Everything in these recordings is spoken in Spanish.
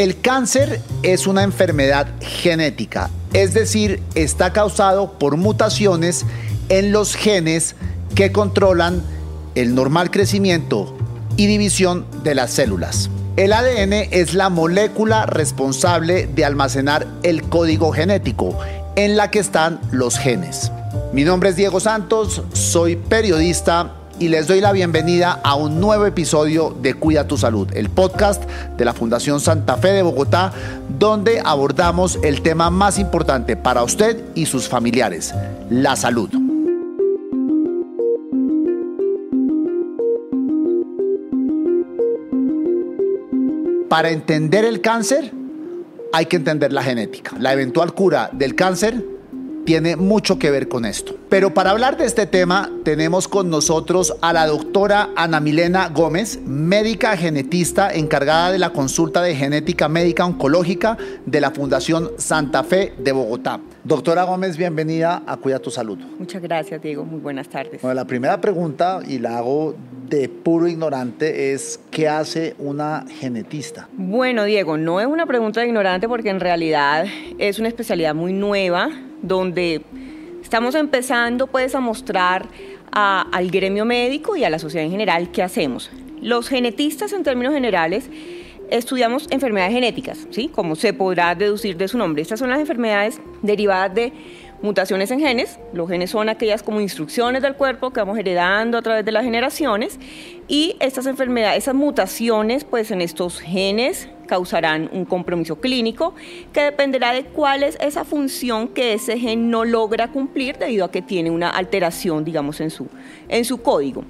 El cáncer es una enfermedad genética, es decir, está causado por mutaciones en los genes que controlan el normal crecimiento y división de las células. El ADN es la molécula responsable de almacenar el código genético en la que están los genes. Mi nombre es Diego Santos, soy periodista y les doy la bienvenida a un nuevo episodio de Cuida tu Salud, el podcast de la Fundación Santa Fe de Bogotá, donde abordamos el tema más importante para usted y sus familiares, la salud. Para entender el cáncer hay que entender la genética. La eventual cura del cáncer tiene mucho que ver con esto. Pero para hablar de este tema tenemos con nosotros a la doctora Ana Milena Gómez, médica genetista encargada de la consulta de genética médica oncológica de la Fundación Santa Fe de Bogotá. Doctora Gómez, bienvenida a Cuida tu Salud. Muchas gracias, Diego. Muy buenas tardes. Bueno, la primera pregunta, y la hago de puro ignorante, es ¿qué hace una genetista? Bueno, Diego, no es una pregunta de ignorante porque en realidad es una especialidad muy nueva donde estamos empezando pues a mostrar al gremio médico y a la sociedad en general qué hacemos. Los genetistas en términos generales estudiamos enfermedades genéticas, ¿sí? Como se podrá deducir de su nombre. Estas son las enfermedades derivadas de mutaciones en genes. Los genes son aquellas como instrucciones del cuerpo que vamos heredando a través de las generaciones y estas enfermedades, esas mutaciones pues en estos genes causarán un compromiso clínico que dependerá de cuál es esa función que ese gen no logra cumplir debido a que tiene una alteración, digamos, en su, en su código.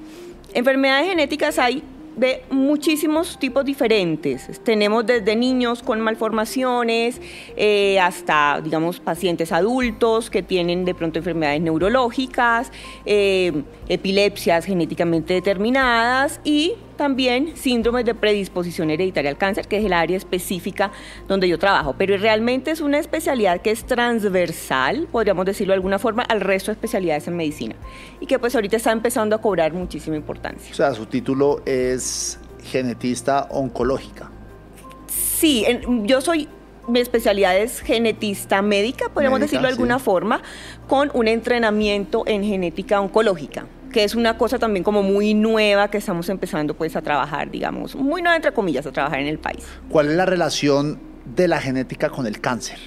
Enfermedades genéticas hay de muchísimos tipos diferentes. Tenemos desde niños con malformaciones eh, hasta, digamos, pacientes adultos que tienen de pronto enfermedades neurológicas, eh, epilepsias genéticamente determinadas y también síndromes de predisposición hereditaria al cáncer, que es el área específica donde yo trabajo. Pero realmente es una especialidad que es transversal, podríamos decirlo de alguna forma, al resto de especialidades en medicina. Y que pues ahorita está empezando a cobrar muchísima importancia. O sea, su título es genetista oncológica. Sí, yo soy mi especialidad es genetista médica, podríamos decirlo de alguna forma, con un entrenamiento en genética oncológica que es una cosa también como muy nueva que estamos empezando pues a trabajar, digamos, muy nueva entre comillas, a trabajar en el país. ¿Cuál es la relación de la genética con el cáncer?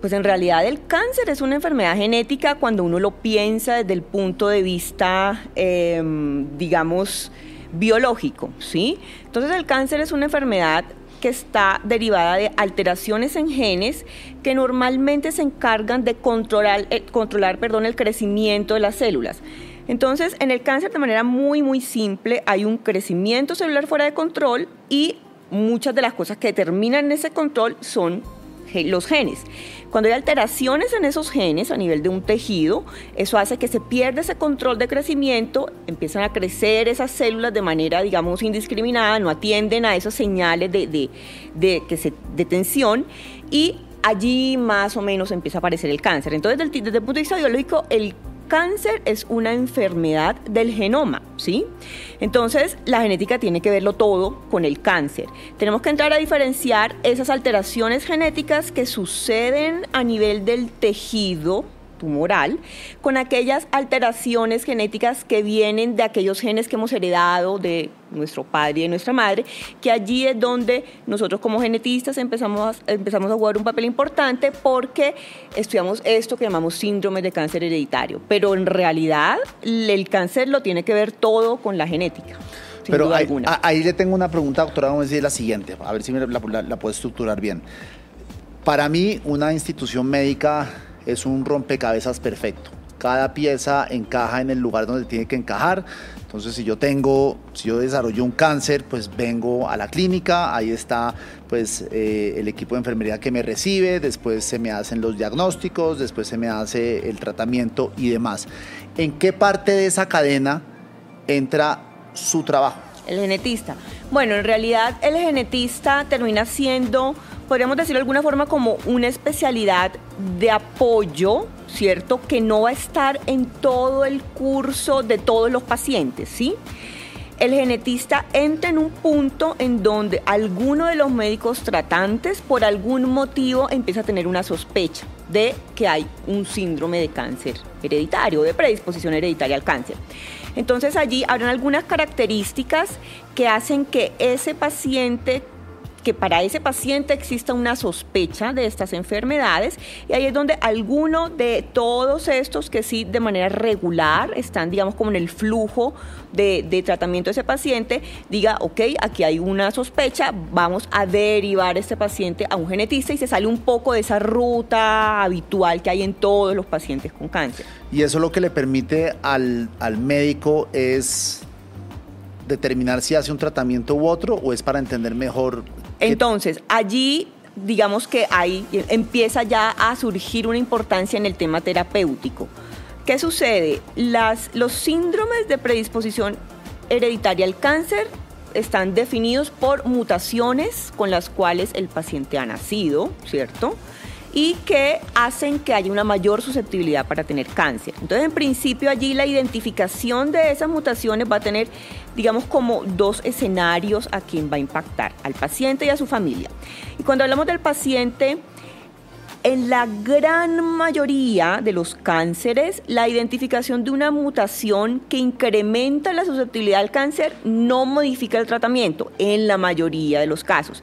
Pues en realidad el cáncer es una enfermedad genética cuando uno lo piensa desde el punto de vista, em, digamos, biológico, ¿sí? Entonces el cáncer es una enfermedad que está derivada de alteraciones en genes que normalmente se encargan de controlar, eh, controlar perdón, el crecimiento de las células. Entonces, en el cáncer de manera muy, muy simple hay un crecimiento celular fuera de control y muchas de las cosas que determinan ese control son los genes. Cuando hay alteraciones en esos genes a nivel de un tejido, eso hace que se pierda ese control de crecimiento, empiezan a crecer esas células de manera, digamos, indiscriminada, no atienden a esas señales de, de, que se, de tensión y allí más o menos empieza a aparecer el cáncer. Entonces, desde, desde el punto de vista biológico, el cáncer es una enfermedad del genoma, ¿sí? Entonces, la genética tiene que verlo todo con el cáncer. Tenemos que entrar a diferenciar esas alteraciones genéticas que suceden a nivel del tejido tumoral con aquellas alteraciones genéticas que vienen de aquellos genes que hemos heredado de nuestro padre y de nuestra madre, que allí es donde nosotros como genetistas empezamos a, empezamos a jugar un papel importante porque estudiamos esto que llamamos síndrome de cáncer hereditario. Pero en realidad el cáncer lo tiene que ver todo con la genética. Pero ahí, le tengo una pregunta, doctora, vamos a decir la siguiente, a ver si la, la puedo estructurar bien. Para mí, una institución médica es un rompecabezas perfecto. Cada pieza encaja en el lugar donde tiene que encajar. Entonces, si yo tengo, si yo desarrollo un cáncer, pues vengo a la clínica, ahí está pues eh, el equipo de enfermería que me recibe, después se me hacen los diagnósticos, después se me hace el tratamiento y demás. ¿En qué parte de esa cadena entra su trabajo? El genetista. Bueno, en realidad el genetista termina siendo podríamos decirlo de alguna forma como una especialidad de apoyo, ¿cierto? Que no va a estar en todo el curso de todos los pacientes, ¿sí? el genetista entra en un punto en donde alguno de los médicos tratantes por algún motivo empieza a tener una sospecha de que hay un síndrome de cáncer hereditario, de predisposición hereditaria al cáncer. Entonces allí habrán algunas características que hacen que ese paciente que para ese paciente exista una sospecha de estas enfermedades y ahí es donde alguno de todos estos que sí de manera regular están digamos como en el flujo de, tratamiento de ese paciente diga ok aquí hay una sospecha vamos a derivar este paciente a un genetista y se sale un poco de esa ruta habitual que hay en todos los pacientes con cáncer. Y eso lo que le permite al, al médico es determinar si hace un tratamiento u otro o es para entender mejor entonces, allí digamos que ahí empieza ya a surgir una importancia en el tema terapéutico. ¿Qué sucede? Las, los síndromes de predisposición hereditaria al cáncer están definidos por mutaciones con las cuales el paciente ha nacido, ¿cierto? Y que hacen que haya una mayor susceptibilidad para tener cáncer. Entonces, en principio, allí la identificación de esas mutaciones va a tener, digamos, como dos escenarios a quien va a impactar, al paciente y a su familia. Y cuando hablamos del paciente, en la gran mayoría de los cánceres, la identificación de una mutación que incrementa la susceptibilidad al cáncer no modifica el tratamiento, en la mayoría de los casos.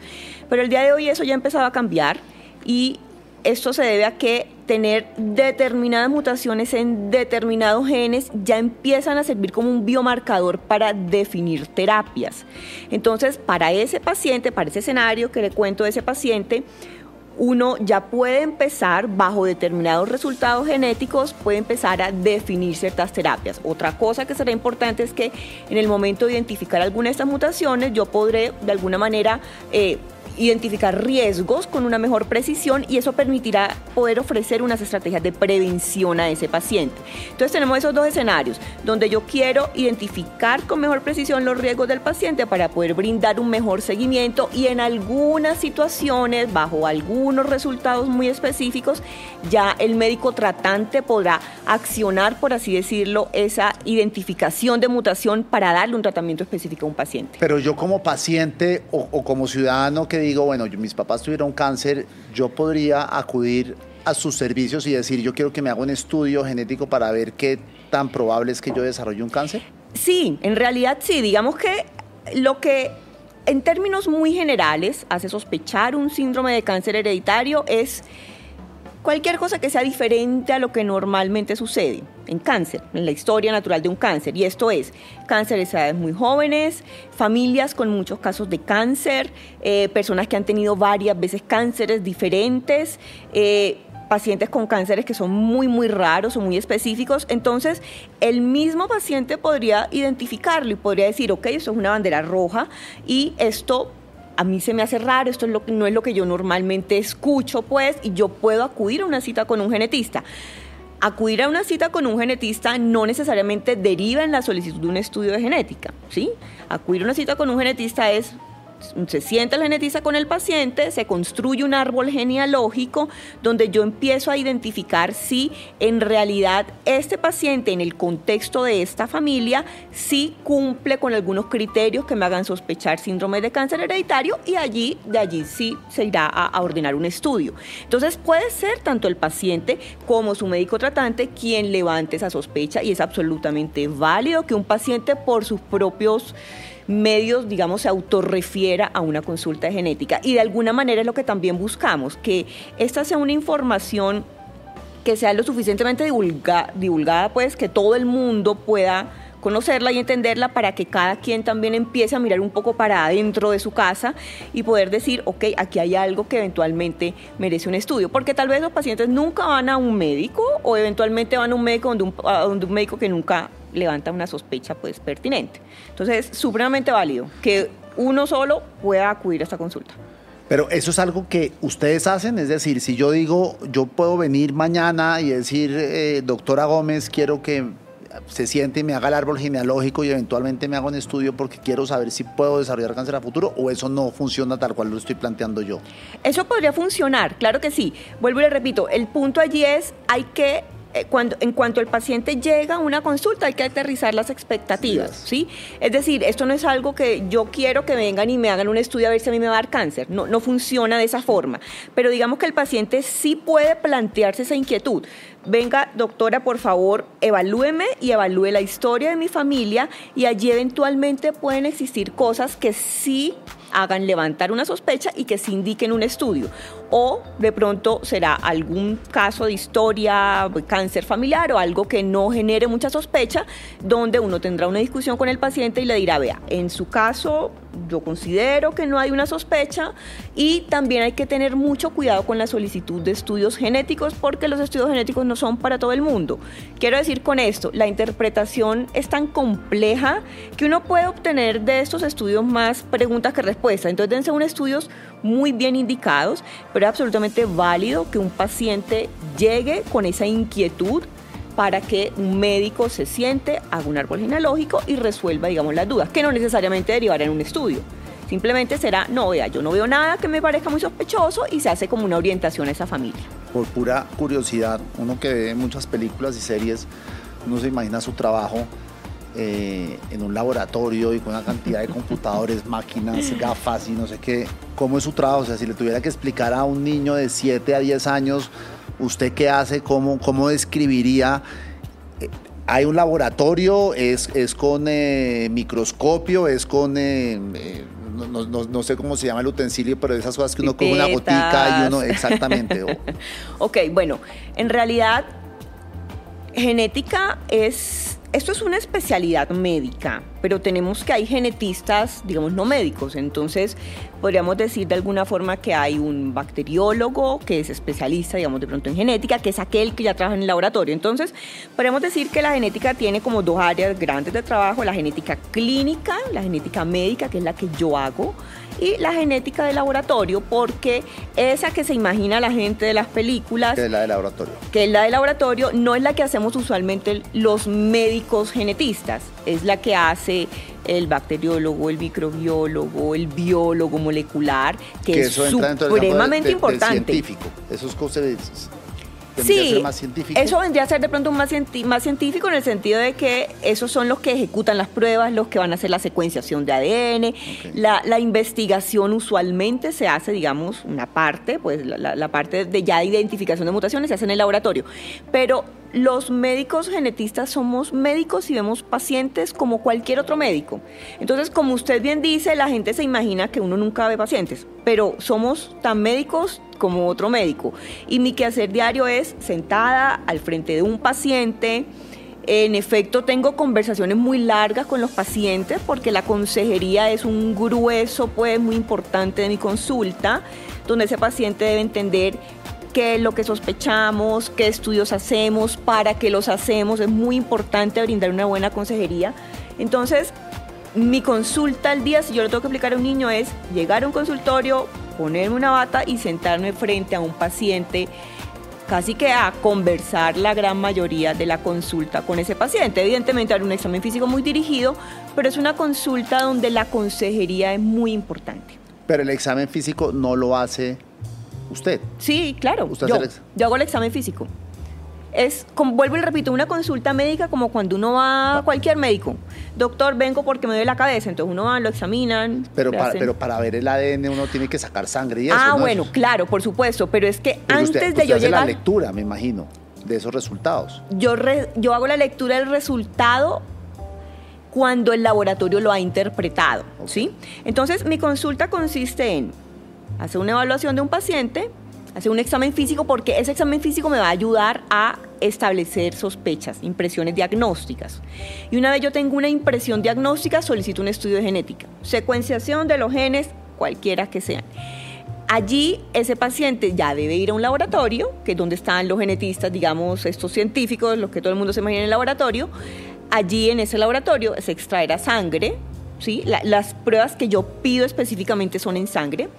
Pero el día de hoy eso ya ha empezado a cambiar y esto se debe a que tener determinadas mutaciones en determinados genes ya empiezan a servir como un biomarcador para definir terapias. Entonces, para ese paciente, para ese escenario que le cuento de ese paciente, uno ya puede empezar, bajo determinados resultados genéticos, puede empezar a definir ciertas terapias. Otra cosa que será importante es que en el momento de identificar alguna de estas mutaciones, yo podré de alguna manera... Eh, identificar riesgos con una mejor precisión y eso permitirá poder ofrecer unas estrategias de prevención a ese paciente. Entonces tenemos esos dos escenarios, donde yo quiero identificar con mejor precisión los riesgos del paciente para poder brindar un mejor seguimiento y en algunas situaciones, bajo algunos resultados muy específicos, ya el médico tratante podrá accionar, por así decirlo, esa identificación de mutación para darle un tratamiento específico a un paciente. Pero yo como paciente o, como ciudadano que digo, bueno, mis papás tuvieron cáncer, yo podría acudir a sus servicios y decir, yo quiero que me haga un estudio genético para ver qué tan probable es que yo desarrolle un cáncer? Sí, en realidad sí. Digamos que lo que en términos muy generales hace sospechar un síndrome de cáncer hereditario es cualquier cosa que sea diferente a lo que normalmente sucede en cáncer, en la historia natural de un cáncer. Y esto es cánceres a edades muy jóvenes, familias con muchos casos de cáncer, eh, personas que han tenido varias veces cánceres diferentes. Eh, pacientes con cánceres que son muy, muy raros o muy específicos. Entonces, el mismo paciente podría identificarlo y podría decir, ok, esto es una bandera roja y esto a mí se me hace raro, esto es lo, no es lo que yo normalmente escucho, pues, y yo puedo acudir a una cita con un genetista. Acudir a una cita con un genetista no necesariamente deriva en la solicitud de un estudio de genética, ¿sí? Acudir a una cita con un genetista es se sienta el genetista con el paciente, se construye un árbol genealógico donde yo empiezo a identificar si en realidad este paciente en el contexto de esta familia sí cumple con algunos criterios que me hagan sospechar síndrome de cáncer hereditario y allí de allí sí se irá a, a ordenar un estudio. Entonces puede ser tanto el paciente como su médico tratante quien levante esa sospecha y es absolutamente válido que un paciente por sus propios medios, digamos, se autorrefiera a una consulta genética. Y de alguna manera es lo que también buscamos, que esta sea una información que sea lo suficientemente divulgada, pues que todo el mundo pueda conocerla y entenderla para que cada quien también empiece a mirar un poco para adentro de su casa y poder decir, ok, aquí hay algo que eventualmente merece un estudio, porque tal vez los pacientes nunca van a un médico o eventualmente van a un médico donde un médico que nunca levanta una sospecha pues pertinente. Entonces es supremamente válido que uno solo pueda acudir a esta consulta. Pero eso es algo que ustedes hacen, es decir, si yo digo, yo puedo venir mañana y decir, eh, doctora Gómez, quiero que se siente y me haga el árbol genealógico y eventualmente me haga un estudio porque quiero saber si puedo desarrollar cáncer a futuro o eso no funciona tal cual lo estoy planteando yo. Eso podría funcionar, claro que sí. Vuelvo y le repito, el punto allí es, hay que cuando, en cuanto el paciente llega a una consulta hay que aterrizar las expectativas, ¿sí? Es decir, esto no es algo que yo quiero que vengan y me hagan un estudio a ver si a mí me va a dar cáncer, no, no funciona de esa forma, pero digamos que el paciente sí puede plantearse esa inquietud. Venga, doctora, por favor, evalúeme y evalúe la historia de mi familia y allí eventualmente pueden existir cosas que sí hagan levantar una sospecha y que se indiquen un estudio. O de pronto será algún caso de historia, cáncer familiar o algo que no genere mucha sospecha, donde uno tendrá una discusión con el paciente y le dirá, vea, en su caso yo considero que no hay una sospecha y también hay que tener mucho cuidado con la solicitud de estudios genéticos porque los estudios genéticos no son para todo el mundo. Quiero decir con esto, la interpretación es tan compleja que uno puede obtener de estos estudios más preguntas que respuestas. Entonces deben ser estudios muy bien indicados, pero es absolutamente válido que un paciente llegue con esa inquietud para que un médico se siente, haga un árbol genealógico y resuelva, digamos, las dudas, que no necesariamente derivará en un estudio. Simplemente será, no, vea, yo no veo nada que me parezca muy sospechoso y se hace como una orientación a esa familia. Por pura curiosidad, uno que ve muchas películas y series, uno se imagina su trabajo eh, en un laboratorio y con una cantidad de computadores, máquinas, gafas y no sé qué. ¿Cómo es su trabajo? O sea, si le tuviera que explicar a un niño de 7 a 10 años ¿Usted qué hace? ¿Cómo, cómo describiría? Eh, ¿Hay un laboratorio? ¿Es, es con eh, microscopio? ¿Es con... Eh, no, sé cómo se llama el utensilio, pero esas cosas que uno coge una gotica y uno... Exactamente. ok, bueno, en realidad genética es esto es una especialidad médica, pero tenemos que hay genetistas, digamos, no médicos. Entonces, podríamos decir de alguna forma que hay un bacteriólogo que es especialista, digamos, de pronto en genética, que es aquel que ya trabaja en el laboratorio. Entonces, podríamos decir que la genética tiene como dos áreas grandes de trabajo, la genética clínica, la genética médica, que es la que yo hago, y la genética de laboratorio, porque esa que se imagina la gente de las películas, que es la de laboratorio, que es la de laboratorio, no es la que hacemos usualmente los médicos genetistas, es la que hace el bacteriólogo, el microbiólogo, el biólogo molecular, que, es supremamente importante. Científico. Esos cosas sí, Eso vendría a ser de pronto más, más científico en el sentido de que esos son los que ejecutan las pruebas, los que van a hacer la secuenciación de ADN. La, investigación usualmente se hace, digamos, una parte, pues la, la parte de ya de identificación de mutaciones se hace en el laboratorio. Pero los médicos genetistas somos médicos y vemos pacientes como cualquier otro médico. Entonces, como usted bien dice, la gente se imagina que uno nunca ve pacientes, pero somos tan médicos como otro médico. Y mi quehacer diario es sentada al frente de un paciente. En efecto, tengo conversaciones muy largas con los pacientes porque la consejería es un grueso, pues, muy importante de mi consulta, donde ese paciente debe entender qué es lo que sospechamos, qué estudios hacemos, para qué los hacemos. Es muy importante brindar una buena consejería. Entonces, mi consulta al día, si yo le tengo que explicar a un niño, es llegar a un consultorio, ponerme una bata y sentarme frente a un paciente casi que a conversar la gran mayoría de la consulta con ese paciente. Evidentemente hay un examen físico muy dirigido, pero es una consulta donde la consejería es muy importante. Pero el examen físico no lo hace ¿Usted? Sí, claro. yo, hago el examen físico. Es, como, vuelvo y repito, una consulta médica como cuando uno va a cualquier médico. Doctor, vengo porque me duele la cabeza. Entonces uno va, lo examinan. Pero, para, pero para ver el ADN uno tiene que sacar sangre y eso. Ah, bueno, claro, por supuesto. Pero es que antes de yo hace llegar. la lectura, me imagino, de esos resultados. Yo, yo hago la lectura del resultado cuando el laboratorio lo ha interpretado. ¿sí? Entonces, mi consulta consiste en hace una evaluación de un paciente, hace un examen físico, porque ese examen físico me va a ayudar a establecer sospechas, impresiones diagnósticas. Y una vez yo tengo una impresión diagnóstica, solicito un estudio de genética. Secuenciación de los genes, cualquiera que sean. Allí ese paciente ya debe ir a un laboratorio, que es donde están los genetistas, digamos, estos científicos, los que todo el mundo se imagina en el laboratorio. Allí en ese laboratorio se extraerá sangre, ¿sí? las pruebas que yo pido específicamente son en sangre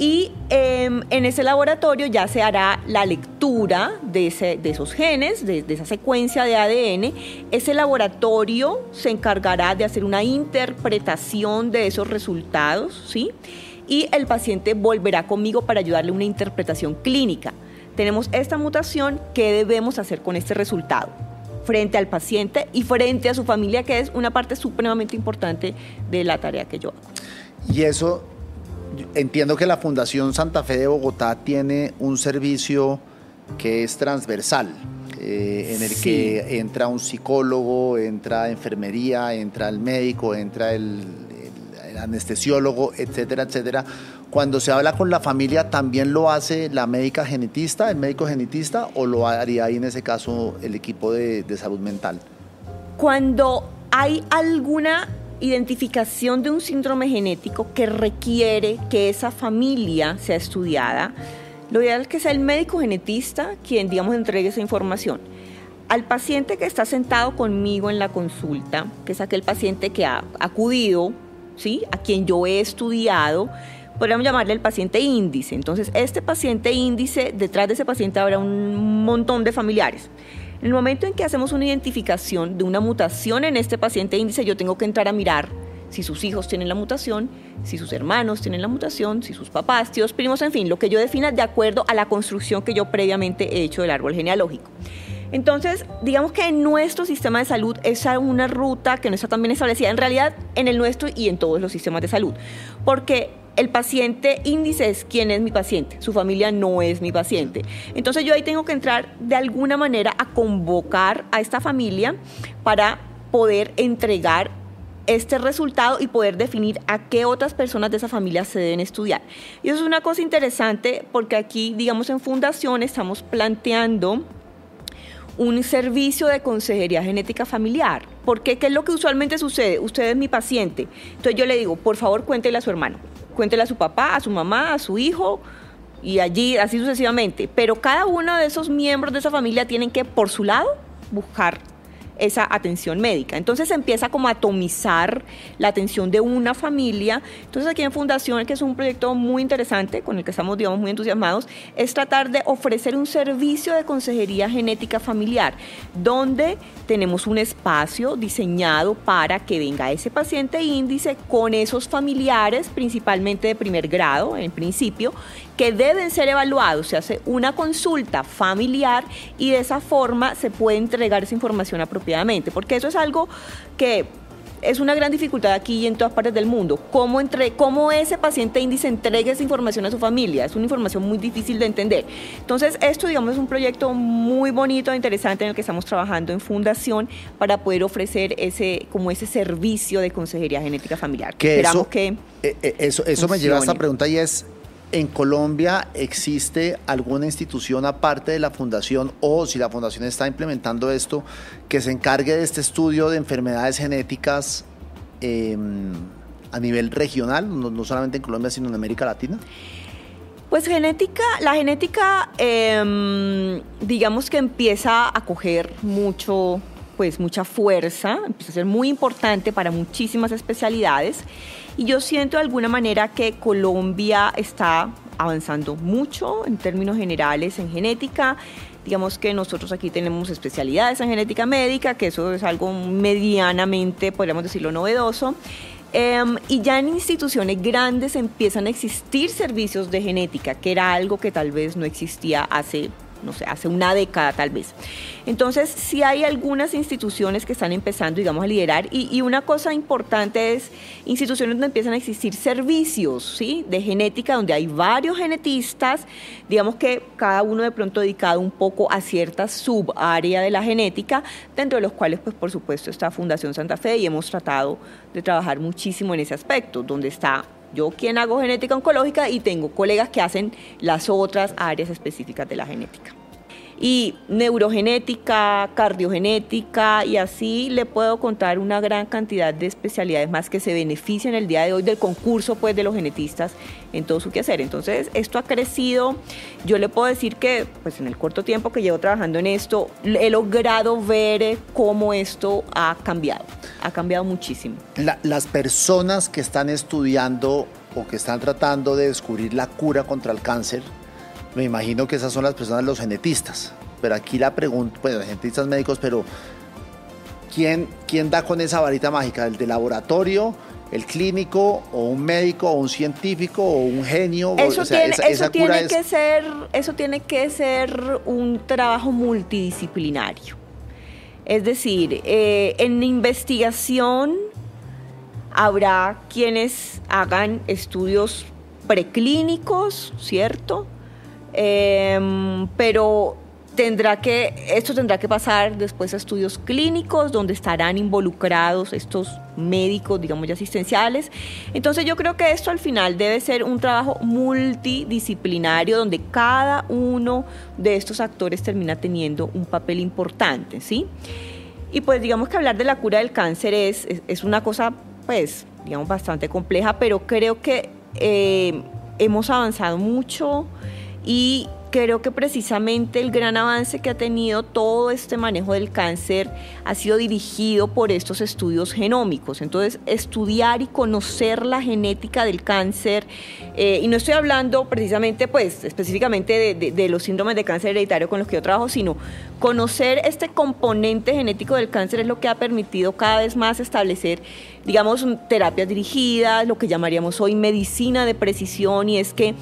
y em, en ese laboratorio ya se hará la lectura de, esos genes, de, esa secuencia de ADN. Ese laboratorio se encargará de hacer una interpretación de esos resultados, ¿sí? Y el paciente volverá conmigo para ayudarle a una interpretación clínica. tenemos esta mutación, ¿qué debemos hacer con este resultado? frente al paciente y frente a su familia, que es una parte supremamente importante de la tarea que yo hago. Y eso, entiendo que la Fundación Santa Fe de Bogotá tiene un servicio que es transversal. Eh, en el que entra un psicólogo, entra enfermería, entra el médico, entra el, anestesiólogo, etcétera, etcétera. Cuando se habla con la familia, ¿también lo hace la médica genetista, el médico genetista, o lo haría ahí en ese caso el equipo de, de salud mental? Cuando hay alguna identificación de un síndrome genético que requiere que esa familia sea estudiada, lo ideal es que sea el médico genetista quien, digamos, entregue esa información. Al paciente que está sentado conmigo en la consulta, que es aquel paciente que ha acudido, ¿sí? A quien yo he estudiado, podríamos llamarle el paciente índice. Entonces, este paciente índice, detrás de ese paciente habrá un montón de familiares. En el momento en que hacemos una identificación de una mutación en este paciente índice, yo tengo que entrar a mirar si sus hijos tienen la mutación, si sus hermanos tienen la mutación, si sus papás, tíos, primos, en fin, lo que yo defina de acuerdo a la construcción que yo previamente he hecho del árbol genealógico. Entonces, digamos que en nuestro sistema de salud es una ruta que no está tan bien establecida, en realidad en el nuestro y en todos los sistemas de salud, porque el paciente índice es quién es mi paciente, su familia no es mi paciente. Entonces yo ahí tengo que entrar de alguna manera a convocar a esta familia para poder entregar este resultado y poder definir a qué otras personas de esa familia se deben estudiar. Y eso es una cosa interesante porque aquí, digamos, en Fundación estamos planteando un servicio de consejería genética familiar. Porque qué es lo que usualmente sucede? Usted es mi paciente. Entonces yo le digo, por favor, cuéntele a su hermano, cuéntele a su papá, a su mamá, a su hijo y allí así sucesivamente. Pero cada uno de esos miembros de esa familia tienen que, por su lado, buscar esa atención médica. Entonces se empieza como a atomizar la atención de una familia. Entonces aquí en Fundación, que es un proyecto muy interesante, con el que estamos, digamos, muy entusiasmados, es tratar de ofrecer un servicio de consejería genética familiar, donde tenemos un espacio diseñado para que venga ese paciente índice con esos familiares, principalmente de primer grado, en principio, que deben ser evaluados. Se hace una consulta familiar y de esa forma se puede entregar esa información apropiadamente, porque eso es algo que es una gran dificultad aquí y en todas partes del mundo. ¿Cómo, entre, cómo ese paciente índice entrega esa información a su familia? Es una información muy difícil de entender. Entonces, esto, digamos, es un proyecto muy bonito e interesante en el que estamos trabajando en Fundación para poder ofrecer ese, como ese servicio de consejería genética familiar. Que eso, que eh, eh, eso, eso me lleva a esta pregunta y es, ¿En Colombia existe alguna institución aparte de la fundación o si la fundación está implementando esto que se encargue de este estudio de enfermedades genéticas em, a nivel regional, no, solamente en Colombia, sino en América Latina? Pues genética, la genética, em, digamos que empieza a coger mucho, pues mucha fuerza, empieza a ser muy importante para muchísimas especialidades. Y yo siento de alguna manera que Colombia está avanzando mucho en términos generales en genética. Digamos que nosotros aquí tenemos especialidades en genética médica, que eso es algo medianamente, podríamos decirlo, novedoso. Em, y ya en instituciones grandes empiezan a existir servicios de genética, que era algo que tal vez no existía hace no sé, hace una década tal vez. Entonces, sí hay algunas instituciones que están empezando, digamos, a liderar y, una cosa importante es instituciones donde empiezan a existir servicios, ¿sí? De genética, donde hay varios genetistas, digamos que cada uno de pronto dedicado un poco a cierta subárea de la genética, dentro de los cuales, pues, por supuesto, está Fundación Santa Fe y hemos tratado de trabajar muchísimo en ese aspecto, donde está yo quien hago genética oncológica y tengo colegas que hacen las otras áreas específicas de la genética. Y neurogenética, cardiogenética y así le puedo contar una gran cantidad de especialidades más que se benefician el día de hoy del concurso pues de los genetistas en todo su quehacer. Entonces, esto ha crecido. Yo le puedo decir que pues en el corto tiempo que llevo trabajando en esto he logrado ver cómo esto ha cambiado ha cambiado muchísimo. las personas que están estudiando o que están tratando de descubrir la cura contra el cáncer, me imagino que esas son las personas, los genetistas. Pero aquí la pregunta, los genetistas médicos, pero ¿quién, quién da con esa varita mágica? ¿El de laboratorio? el clínico o un médico o un científico o un genio. Eso o sea, tiene, esa, eso esa tiene cura es- que ser, eso tiene que ser un trabajo multidisciplinario. Es decir, eh, en investigación habrá quienes hagan estudios preclínicos, ¿cierto? Em, pero tendrá que, esto tendrá que pasar después a estudios clínicos donde estarán involucrados estos médicos, digamos ya asistenciales. Entonces yo creo que esto al final debe ser un trabajo multidisciplinario donde cada uno de estos actores termina teniendo un papel importante, ¿sí? Y pues digamos que hablar de la cura del cáncer es, es, una cosa, pues, digamos, bastante compleja, pero creo que eh, hemos avanzado mucho y creo que precisamente el gran avance que ha tenido todo este manejo del cáncer ha sido dirigido por estos estudios genómicos. Entonces, estudiar y conocer la genética del cáncer, eh, y no estoy hablando precisamente, pues, específicamente de, los síndromes de cáncer hereditario con los que yo trabajo, sino conocer este componente genético del cáncer es lo que ha permitido cada vez más establecer, digamos, terapias dirigidas, lo que llamaríamos hoy medicina de precisión, y es que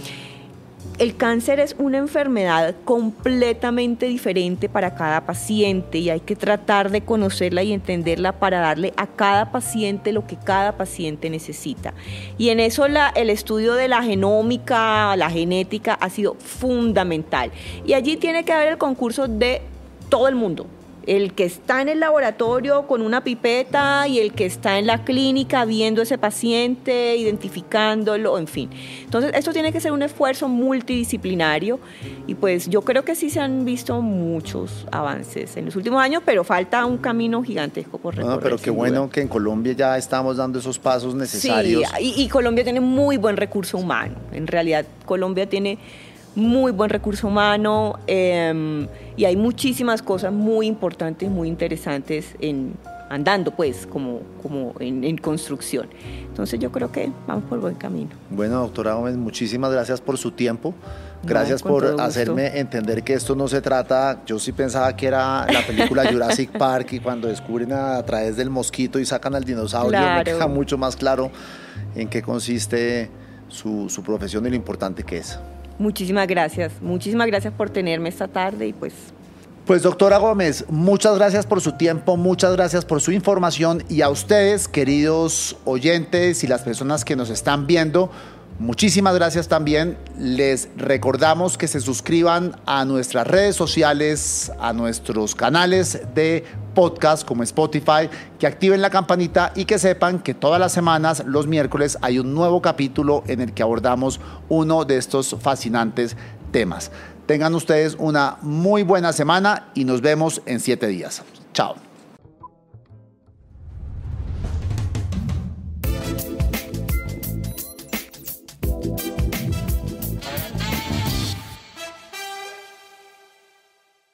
el cáncer es una enfermedad completamente diferente para cada paciente y hay que tratar de conocerla y entenderla para darle a cada paciente lo que cada paciente necesita. Y en eso el estudio de la genómica, la genética ha sido fundamental. Y allí tiene que haber el concurso de todo el mundo, el que está en el laboratorio con una pipeta y el que está en la clínica viendo ese paciente, identificándolo, en fin. Entonces, esto tiene que ser un esfuerzo multidisciplinario y pues yo creo que sí se han visto muchos avances en los últimos años, pero falta un camino gigantesco por recorrer. No, pero qué bueno duda. que en Colombia ya estamos dando esos pasos necesarios. Sí, y, y Colombia tiene muy buen recurso humano. En realidad, Colombia tiene muy buen recurso humano eh, y hay muchísimas cosas muy importantes, muy interesantes en andando pues como, como en, en, construcción. Entonces yo creo que vamos por buen camino. Bueno, doctora Gómez, muchísimas gracias por su tiempo. Gracias no, por hacerme entender que esto no se trata, yo sí pensaba que era la película Jurassic Park y cuando descubren a, a través del mosquito y sacan al dinosaurio, claro. me queda mucho más claro en qué consiste su, su profesión y lo importante que es. Muchísimas gracias, muchísimas gracias por tenerme esta tarde y pues... Pues doctora Gómez, muchas gracias por su tiempo, muchas gracias por su información y a ustedes, queridos oyentes y las personas que nos están viendo, muchísimas gracias también. Les recordamos que se suscriban a nuestras redes sociales, a nuestros canales de podcast como Spotify, que activen la campanita y que sepan que todas las semanas, los miércoles, hay un nuevo capítulo en el que abordamos uno de estos fascinantes temas. Tengan ustedes una muy buena semana y nos vemos en siete días. Chao.